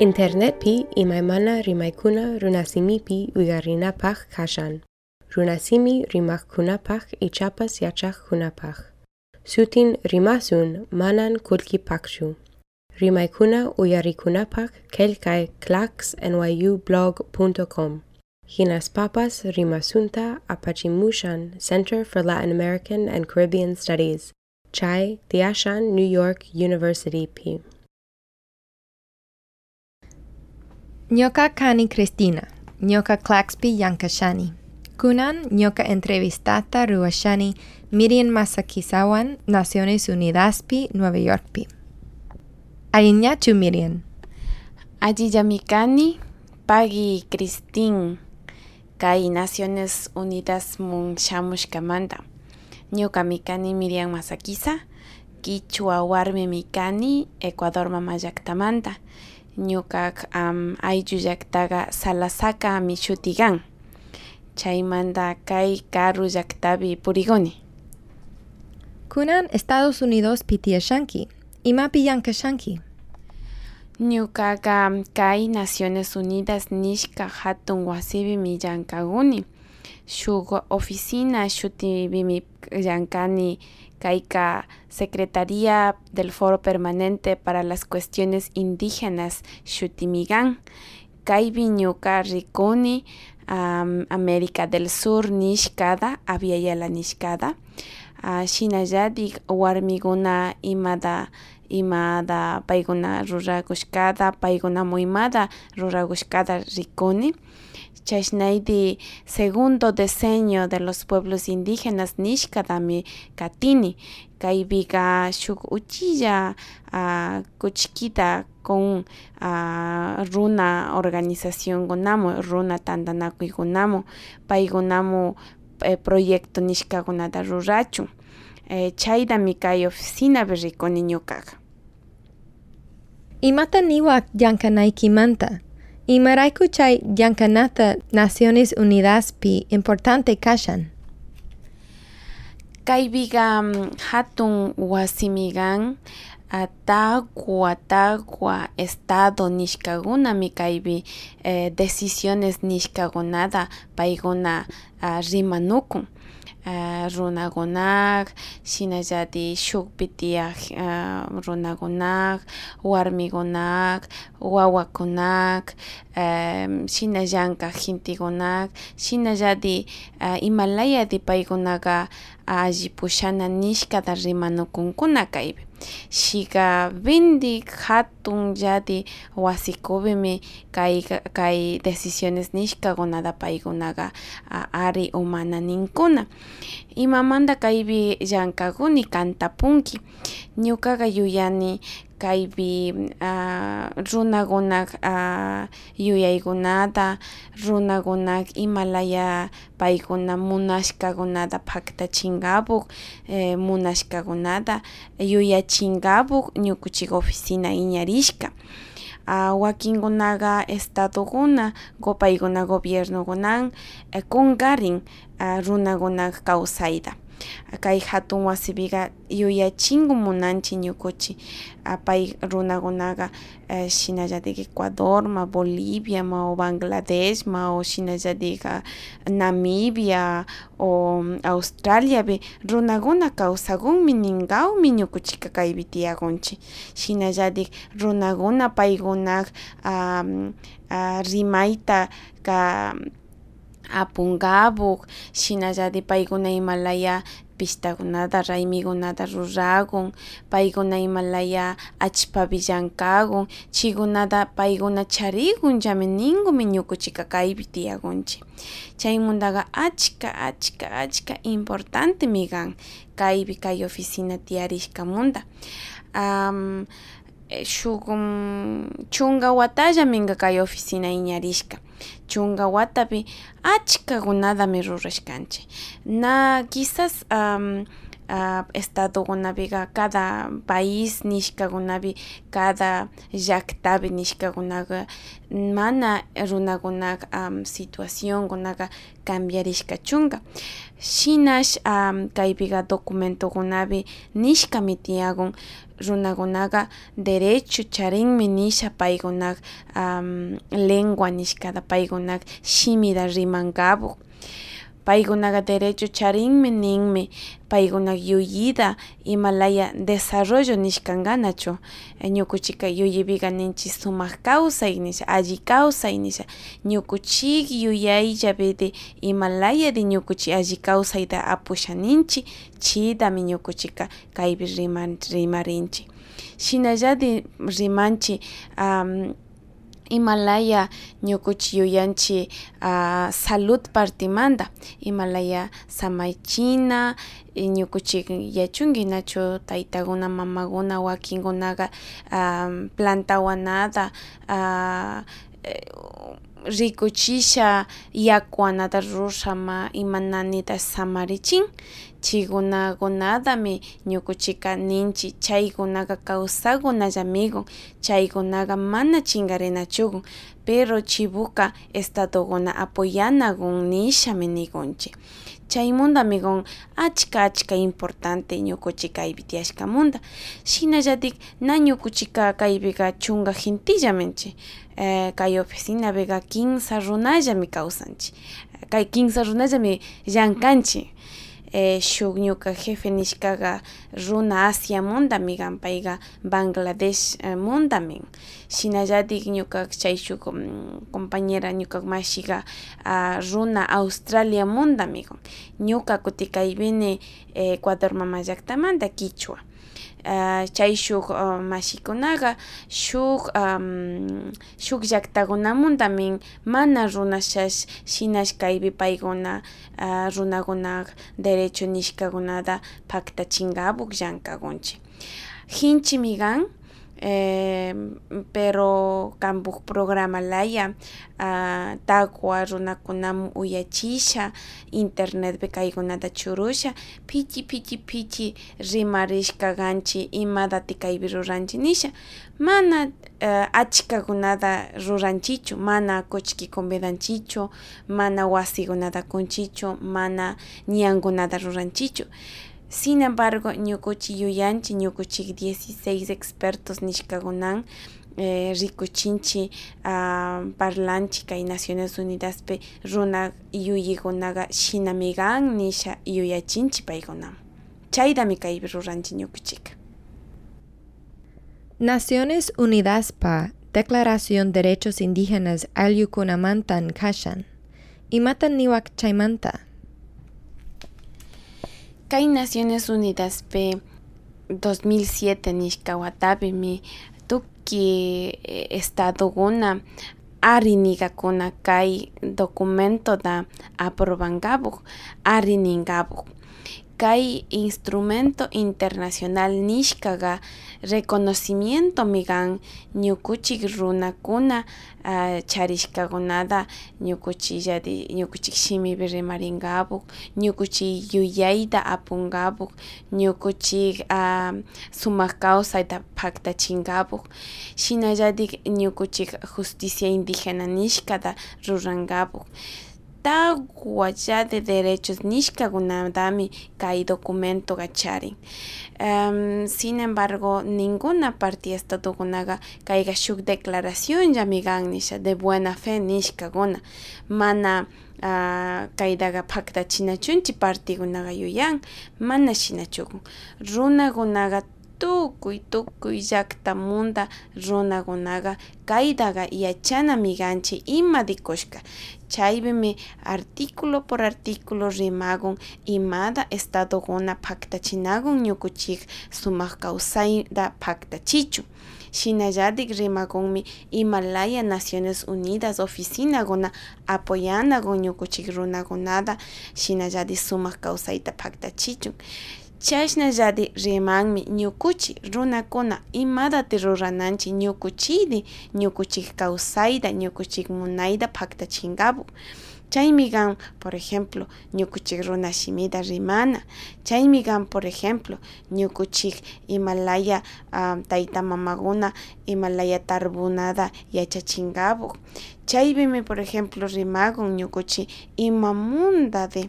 Internetpi imaymana rimaykuna runasimipi uygarinapaq kashan. Runasimi rimakkunapaq ichapas yachaqkunapaq. Sutin rimasun manan kulkipaqchu. Rimaykuna uyarikunapaq kelkay clacksnyublog.com. Hinas papas rimasunta apachimushan Center for Latin American and Caribbean Studies. Chai Tiashan New York University P. Nyoka Kani Cristina, Nyoka Claxpi Yankashani. Kunan Nyoka entrevistata Ruashani Miriam Masakisawan, Naciones Unidaspi, Nueva Yorkpi. Ayiñachu Miriam. Ayiyamikani Pagi Cristin Kai Naciones Unidas Mun Shamushkamanda. Nyoka Mikani Miriam Masakisa, Kichua Warmi Mikani, Ecuador Mamayaktamanta. Ñukak um, ayllu llaqtaqa Salasaka mishutigan chaymanta kay karu llaqtapi puriguni. Kunan Estados Unidos pitiyashanki imapi yankashanki ñukaqa kay Naciones Unidas nishka hatun wasipimi llankaguni shuk oficina shutipimi llankani Caica, Secretaría del Foro Permanente para las Cuestiones Indígenas, Shutimigan, Caibiñuca Riconi, um, América del Sur, Nishkada, Aviala Nishkada, uh, Shinayadik, Warmiguna, Imada, imada paiguna ruragushkada paiguna muimada ruragushkada riconi Chashnaidi, segundo diseño de los pueblos indígenas Nishkadami Katini, Kaibiga Shuk Uchilla, uh, Kuchkita con uh, Runa organización Gonamo, Runa Tandanakui Gonamo, Paigonamo eh, proyecto Nishkagonada Rurachu. Eh, Chaida Mikai oficina berriconi ñukaqa. Imata niwak llankanaykimanta Imaraiku chay llankanata Naciones Unidas pi importante kashan. Kaybiga hatun wasimigan atagua atagua estado nishkagunami kaybi eh, decisiones nishkagunada payguna uh, rimanukun runakunak shinallati shukpi tiyaq uh, runakunak warmikunak wawakunak um, shinallankaq intikunak shinallati uh, imalayati paykunaqa alli pushana nishkata rimanukunkuna kaypi shika vindik hatun llati wasikupimi kay kay decisiones nishkakunata paykunaqa ari umana ninkuna imamanta kaypi llankakuni kantapunki ñukaqa yuyani kaypi uh, runakunak uh, yuyaykunata runakunak imalaya paykuna munashkakunata paktachinkapuq eh, munashkakunata yuyachinkapuq ñukuchik oficina iñarishka wakinkunaqa estadokuna paykuna gobiernokunan eh, kunkarin uh, runakunak kawsayta kay hatun wasipiqa yuyachinku munanchik ñukuchik pay runakunaqa eh, shinallatik Ecuadorma, Boliviama o Bangladeshma o shinallatik Namibia o Australiapi runakuna kawsakunmi ninkawmi ñukuchika kaypi tiyakunchik shinallatik runakuna paykunak um, uh, rimayta ka apunkapuq shinallatik paykuna imalaya pishtakunata raymikunata rurakun paykuna imalaya allpapi llankakun chaykunata paykuna charikunllami ninkumi ñukuchika kaypi tiyakunchik chaymuntaqa achka achka achka importantemi kan kaypi kay oficina tiyarishkamanta um, shuk chunka watallaminka kay oficina iñarishka chunka watapi achkakunatami rurashkanchik na quizás um, uh, estadokunapiqa cada país nishkakunapi cada llaqtapi nishkakunaqa mana runakunaqa um, situacionkunaqa cambiarishkachunqa shinash um, kaypiqa documentokunapi nishkami tiyakun runakunaqa derecho charinmi nisha paykunaqa um, lengua nishkata paykunaqa shimita rimankapuq paykunaqa derecho charinmi ninmi paykunaqa yuyita imalaya desarrollo nishkankanachu ñukuchika yuyaypiqa ninchik sumak kawsay nisha alli kawsay nisha ñukuchik yuyayllapiti imalaya de ñukuchik alli kawsayta apusha ninchik chitami ñukuchika kaypi rimarinchik shinallatik rimanchik um, Himalaya ñukuchi yuyanchi uh, salud partimanta Himalaya samaychina ñukuchik yachunki nachu taytakuna mamakuna wakinkunaqa um, plantawanata uh, rikuchisha yakuanata rushama imananita samarichin chikunakunatami ñukuchika ninchi chaykunaqa kawsakunallamigun chaykunaqa mana chinkarinachukun pero chibuka estadokuna apoyanakun nishami nikunchik chaymundamigun achka achka importante ñukuchik kaypi tiyashkamunda shinallatik na ñukuchika kaypika chunka gentillamenti eh, kay oficinapiqa kinsa runallami kawsanchik kay kinsa runallami llankanchik shuk ñuka jefe nishkaqa runa Asia mundami kan payqa Bangladesh eh, mundamin shinallatik ñuka chay shuk compañera ñuka mashiqa uh, runa Australia mundami. Kan ñuka kutik kaypini eh, Ecuador mama llaktamanta Quichua uh, chay shuk uh, mashikunaqa shuk um, shuk llaqtakunamuntamin mana runashash shinash kaypi paykuna uh, runakunaqa derecho nishkakunata paktachinkapuq llankakunchik hinchimi kan eh, pero kanpuk programa laya uh, takwa runakunamun uyachisha internetpi kaykunata churusha pichi pichi pichi rimarishka kanchik imatati kaypi ruranchik nisha. Mana uh, achkakunata ruranchichu mana kuchki convidanchichu mana wasikunata kunchichu mana ñankunata ruranchichu Sin embargo, ñukuchik yuyanchik ñukuchik 16 expertos nishkakunan eh, rikuchinchik uh, parlanchik kay Naciones Unidaspi runa yuyikunaqa shinami kan nisha yuyachinchik paykunaman chaydami kaypi ruranchik ñukuchika Naciones Unidaspa Declaración Derechos Indígenas Ayllukunamantan kashan. Imatan niwak chaymanta Kay Naciones Unidas pe 2007 nishkawatapi mi tuki estadokuna arinikakuna kay documento da aprobankapuq arininkapuq kay instrumento internacional nishkaqa reconocimiento mikan ñukuchik runakuna uh, charishkakunata ñukuchillati ñukuchik shimipi rimarinkapuq ñukuchik yuyayta apunkapuq ñukuchik uh, sumak kawsayta paktachinkapuq shinallatik justicia indígena nishkata rurankapuq tagua de derechos nishkakunatami kay documento charin um, sin embargo ninguna parte estatukunaqa kayqa shuk declaración llami kan nisha de buena fe nishkakuna mana uh, kaytaqa paktachinachunchik partikunaqa yuyan mana shinachukun runakunaqa tukuy tukuy llaqtamunda runakunaqa kaytaqa yachanami kanchik ima rikushka chaypimi artículo por artículo rimakun imata estadokuna paktachinakun ñukuchik sumak kawsayta paktachichun shinallatik rimakunmi Himalaya Naciones Unidas oficinakuna apoyanakun ñukuchik runakunata shinallatik sumak kawsayta paktachichun chashnallati rimanmi ñukuchik runakuna imatati rurananchik ñukuchiyta ñukuchik kawsayta ñukuchik munayta paktachinkapuq Chaymigan, por ejemplo, ñukuchik runashimita rimana. Chaymigan, por ejemplo, ñukuchik Himalaya um, taita mamaguna Himalaya tarbunada yachachingabu. Chaybimi, por ejemplo, rimagun ñukuchik imamunda de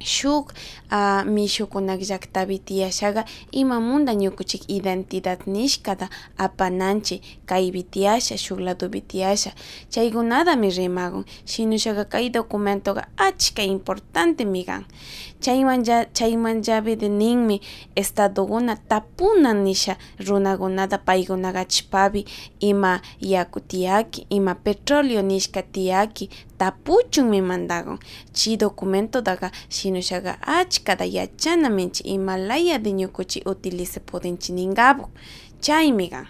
shuk uh, mishukunak llaktapi tiyashaga imamunda ñukuchik identidad nishkata apananchik kaypi tiyasha shuk ladopi tiyasha chaykunatami rimakun shinushaga kay documentoga achka importante mikan chaymanja chaymanllapi ninmi estadokuna tapuna nisha runakunata paykunaga achpapi ima yaku tiyaki ima petróleo nishka tiyaki tapuchunmi mandakun chi documentotaga shinushaga achkata yachanaminchik imalaya de ñukuchik utilice purinchik ninkapu chaymi kan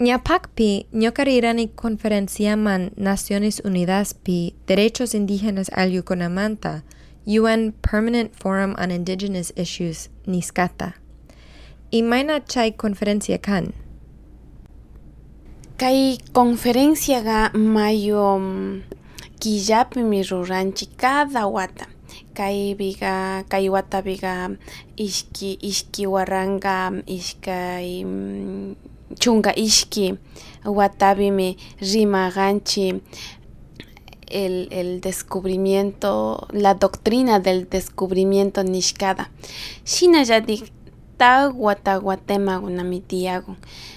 Ñapakpi ñokarirani conferenciaman Naciones Unidas pi Derechos Indígenas al Yuconamanta UN Permanent Forum on Indigenous Issues Niskata. Imaina chay conferencia kan? Kay conferencia ga mayo killapi mi ruranchi cada wata. Kay biga kay wata biga iski iski waranga iskay chunga ishki watavimi rimaganchi el, el descubrimiento, la doctrina del descubrimiento nishkada. Shina tagua tagua tema gunamitiagun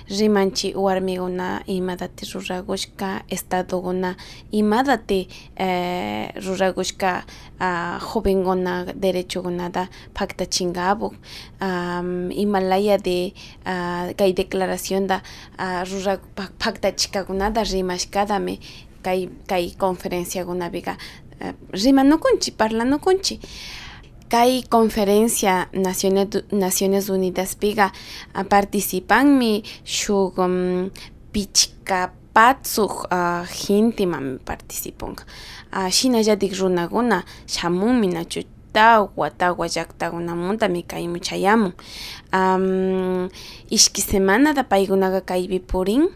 rimanchi warmiguna imadati ruragushka estadoguna imadati eh, ruragushka uh, jovenguna derechogunada paktachingabu um, Himalaya de uh, kay declaración da uh, rurak paktachikagunada rimashkadami kay kay conferencia gunabiga uh, rimanokunchi parlanokunchi Kay conferencia Naciones, Naciones Unidas piga participan mi shuk um, pichkapatsuk uh, hintiman participun uh, shinallatik runakuna shamunmi nachu tawa tawa llaqtakunamuntami kaymi chayamun um, ishki semanata paykunaqa kaypi purin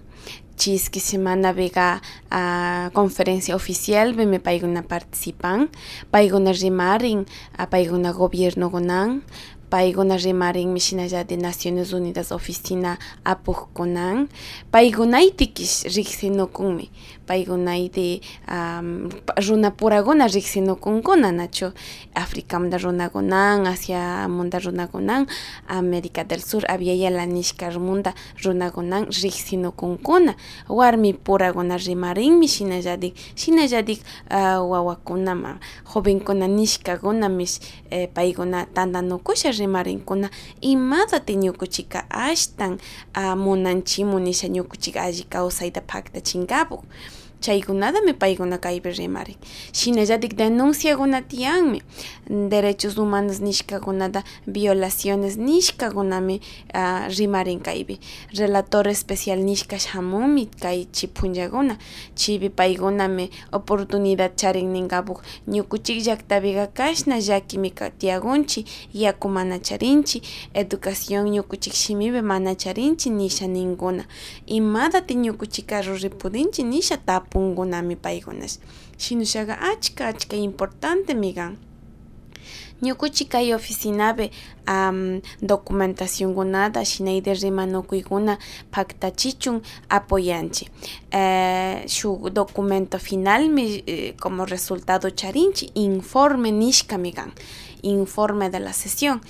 Chisqui semana vega a conferencia oficial me paiguna participan paiguna rimarin a paiguna gobierno gonan paiguna rimarin mishinalla de Naciones Unidas oficina apukunan paigunaytikish riqsinukunmi paykunayti um, runa purakuna riqsinukunkuna nachu Africamanta runakunan Asiamanta runakunan América del Sur aviala nishkarmanta runakunan riqsinukunkuna warmi purakuna rimarinmi shinallatik shinallatik uh, wawakunama. Jovenkuna nishkakunamish eh, paykuna tantanukusha rimarinkuna imatati ñukuchika ashtan uh, munanchimun nisha ñukuchika alli kawsayta paktachinkapu chaykunatami paykuna kaypi rimarin shinallatik denunciakuna tiyanmi. Derechos humanos nishkakunata violaciones nishkakunami uh, rimarin kaypi. Relator especial nishka shamunmi kaychi punllakuna chaypi paykunami oportunidad charin ninkapuk. Ñukuchik llaktapiqa kashna llakimi tiyakunchik yaku mana charinchik educación ñukuchik shimipi mana charinchik nisha ninkuna. Imatati ñukuchika ruripudinchik nisha tap punkunami paykunash shinushaqa achka achka importante mikan ñukuchik kay oficinapi um, documentacionkunata shinayta rimanukuykuna paktachichun apoyanchik eh, shuk documento finalmi eh, como resultado charinchik informe nishkami kan informe de la sesión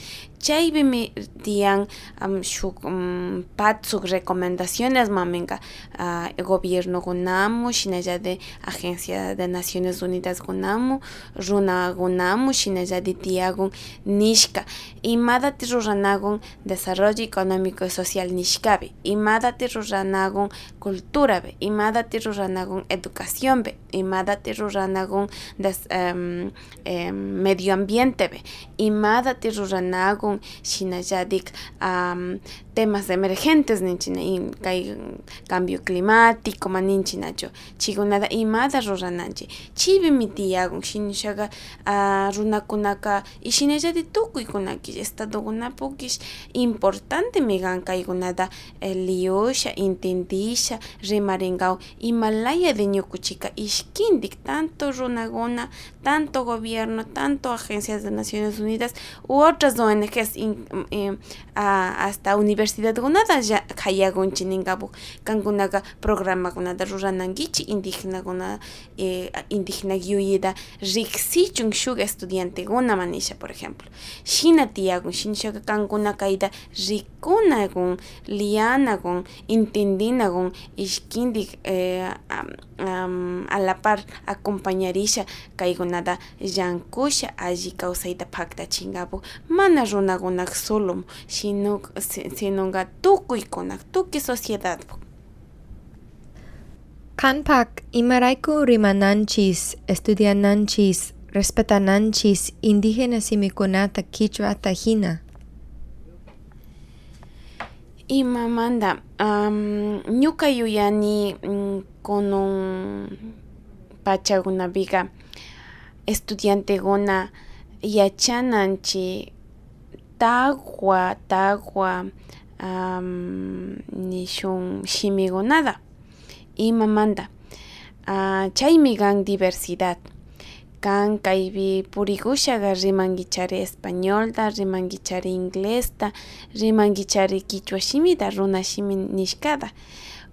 chaypimi tiyan um, shuk um, patsuk recomendaciones maminka uh, gobierno gunamu shinalla de agencia de naciones unidas gunamu runa gunamu shinalla de tiyagun nishka. Imadati ruranagun desarrollo económico y social nishkapi imadati ruranagun culturapi imadati ruranagun educaciónpi imadati ruranagun des, um, um, medio ambientepi imadati ruranagun rinkun shinallatik um, temas emergentes ninchina kay cambio climático maninchinachu chaykunata imata rurananchik chaypimi tiyakun shinushaqa uh, runakunaka y shinallatik tukuykunakish estadokunapukish importantemi kan kaykunata eh, liyusha intendisha rimarinkawan imalaya de ñukuchika ishkindik tanto runakuna tanto gobierno tanto agencias de Naciones Unidas u otras ONGs in, eh, hasta universidadkunata hayakunchik ninkapu kankunaka programakunata ruranankichik indígenakuna eh, indígena yuyita riksichun shuk estudiantekuna manisha por ejemplo. Shina tiyakun shinashaka kankuna kayta rikunakun lianakun entendinakun ishkindik eh, um, a la par acompañarisha kaykunata llankusha alli kawsayta paktachinkapu mana runakunak solo sino sinonga tukuykunak tukuy sociedadpuk Kanpak imarayku rimananchis, estudiananchis, respetananchis indígena simikunata quichuata hina. Imamanda um, ñuka yuyani um, kunan pachakunapiqa estudiantekuna yachananchik taqwa taqwa um, nishun shimikunata imamanta uh, chaymi kan diversidad kan kaypi purikushaka rimankichari españolta rimankichari inglesta rimankichari quichua shimita runa shimi nishkata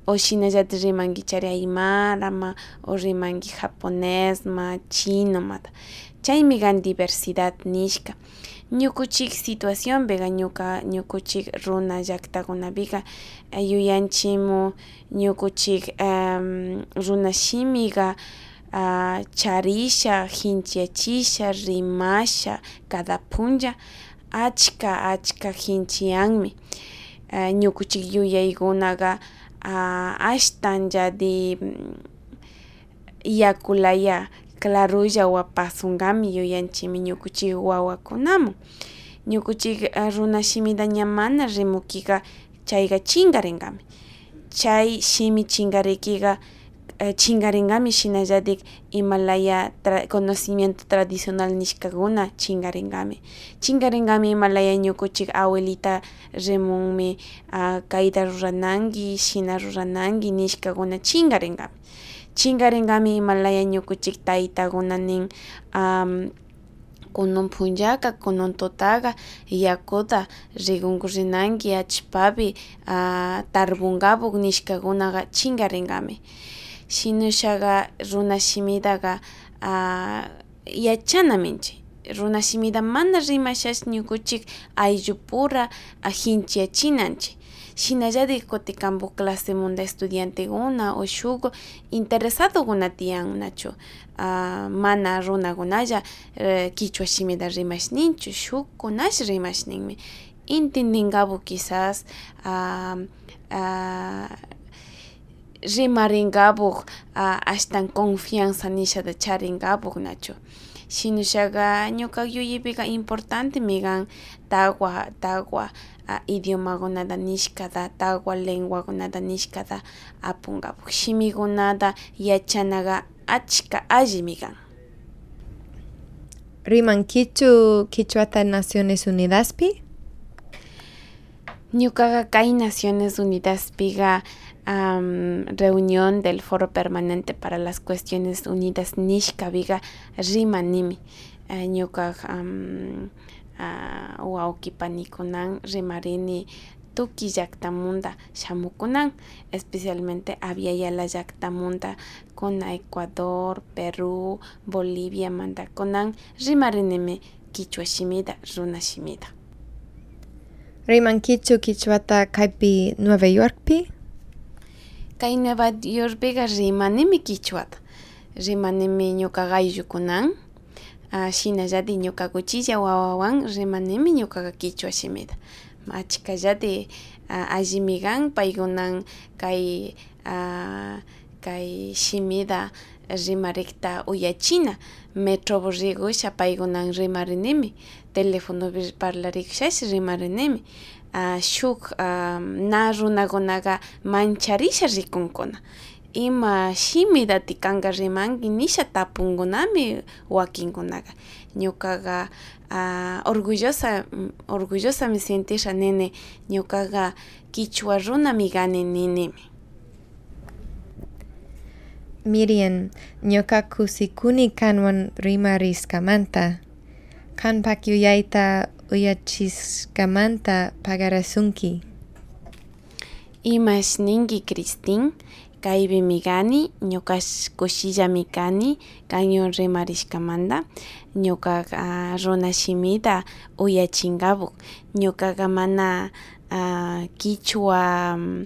o shinallatik rimankichari aymarama o rimanki japonesma chinomata chaymi kan diversidad nishka ñukuchik situacionpika ñuka ñukuchik runa llaktakunapika yuyanchimu ñukuchik um, runa shimika uh, charisha jinchiachisha rimasha cada punlla achka achka jinchianmi. Uh, ñukuchik yuyaykunaga uh, ashtanllati yakulaya clarulla wapasunqami yuyanchimi ñukuchik wawakunamun. Ñukuchik runa shimida ña mana rimukika chayga chinkarinqami chay shimi chinkarikika chinkarinqami shinallatik imalaya tra conocimiento tradicional nishkakuna chinkarinqami chinkarinqami imalaya ñukuchik abuelita rimunmi uh, kayta rurananki shina rurananki nishkakuna chinkarinqami chinkarinqami imalaya ñukuchik taytakuna nin um, kunan punllaka kunan tutaka yakuta rikunku rinanki achpapi uh, tarpunkapuk nishkakunaka chinkarinqami shinushaka runa shimitaka uh, yachanaminchik runa shimita mana rimashash ñukuchik ayllupura uh, hinchiyachinanchik shinallatik kutikanpuk clasemunda estudiantekuna o shuk interesadokuna tiyan nachu uh, mana runakunalla uh, quichua shimita rimashninchu shukkunash rimashninmi entendinkapu quizás uh, uh, rimarinkapak uh, ashtan confianza nishata charinkapak nachu shinushaka ñuka yuyaypika importantemi kan taqwa taqwa uh, idiomakunata nishkata taqwa lenguakunata nishkata apunkapak shimikunata yachanaka achka allimi kan rimankichu quichuata Naciones Unidaspi ñukaqa kay Naciones Unidaspiqa reunión del Foro Permanente para las Cuestiones Unidas Nishkaviga rimanimi uh, ñuka um, uh, wawqipanikunan rimarini tuki llaqtamanta shamukunan especialmente aviala llaqtamanta kuna Ecuador, Perú, Bolivia mantakunan rimarinimi quichua shimita runa shimita rimankichu quichuata kaypi Nueva Yorkpi kay Yuspika rimanimi kichwata rimanimi ñuka kunan shinallatik ñuka cuchilla wawawan rimanimi ñukaqa kichwa shimita achkallatik allimi kan paykunan kay kay shimida rimarikta uyachina metropi rikusha paykunan rimarinimi telefonopi parlarikushash rimarinimi uh, shuk uh, na runakunaqa mancharisha rikunkuna ima shimidati kanka rimanki nisha tapunkunami wakinkunaqa ñukaqa uh, orgullosa orgullosami sentisha nene ñukaqa kichwa runami kani ninimi Miriam, ñuka kusikuni kanwan rimariskamanta. Kan pakyuyayta uyachiskamanta pagarasunki. Imash ninki Cristin, kaypi migani, ñukash kushillami kani, kanyon rimarishkamanta, ñuka uh, runa shimita uyachinkapu, ñukaqa mana uh, kichwa um,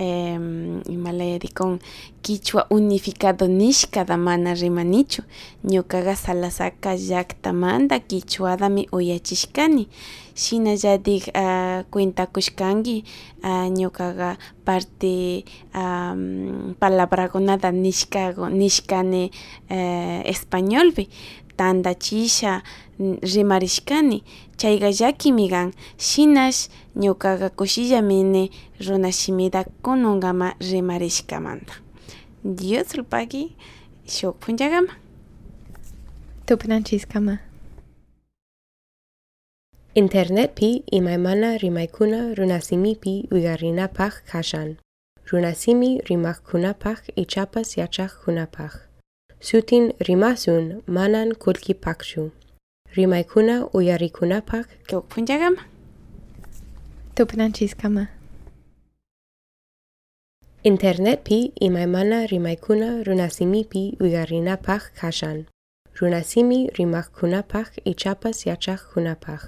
eh, imalayarikun kichwa unificado nishkata mana rimanichu. Ñukaqa Salasaka llaktamanta kichwadami uyachishkani. Shinallatik uh, cuentakushkanki uh, ñukaqa parte um, palabrakunata nishka nishkani uh, españolpi tantachisha rimarishkani chayqa llakimi kan shinash ñukaqa kushillamin runa shimita kununkama rimarishkamanta Dios rupaki shuk punchakama Tupnanchiskama Internetpi imaymana rimaykuna runasimipi uyarinapak kashan. Runasimi rimakkunapaq ichapas yachaqkunapaq. sutin rimasun manan pakshu. Rimaikuna uyarikunapak. Dokpunjagam. Topnanchiskama. Internetpi imaimana rimaikuna runasimipi uyarinapaj kashan. Runasimi rimakunapaj ichapas yachajkunapaj.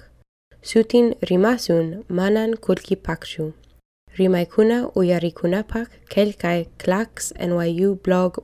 Sutin rimasun manan pakshu. Rimaikuna uyarikunapak kelkai klaks NYU blog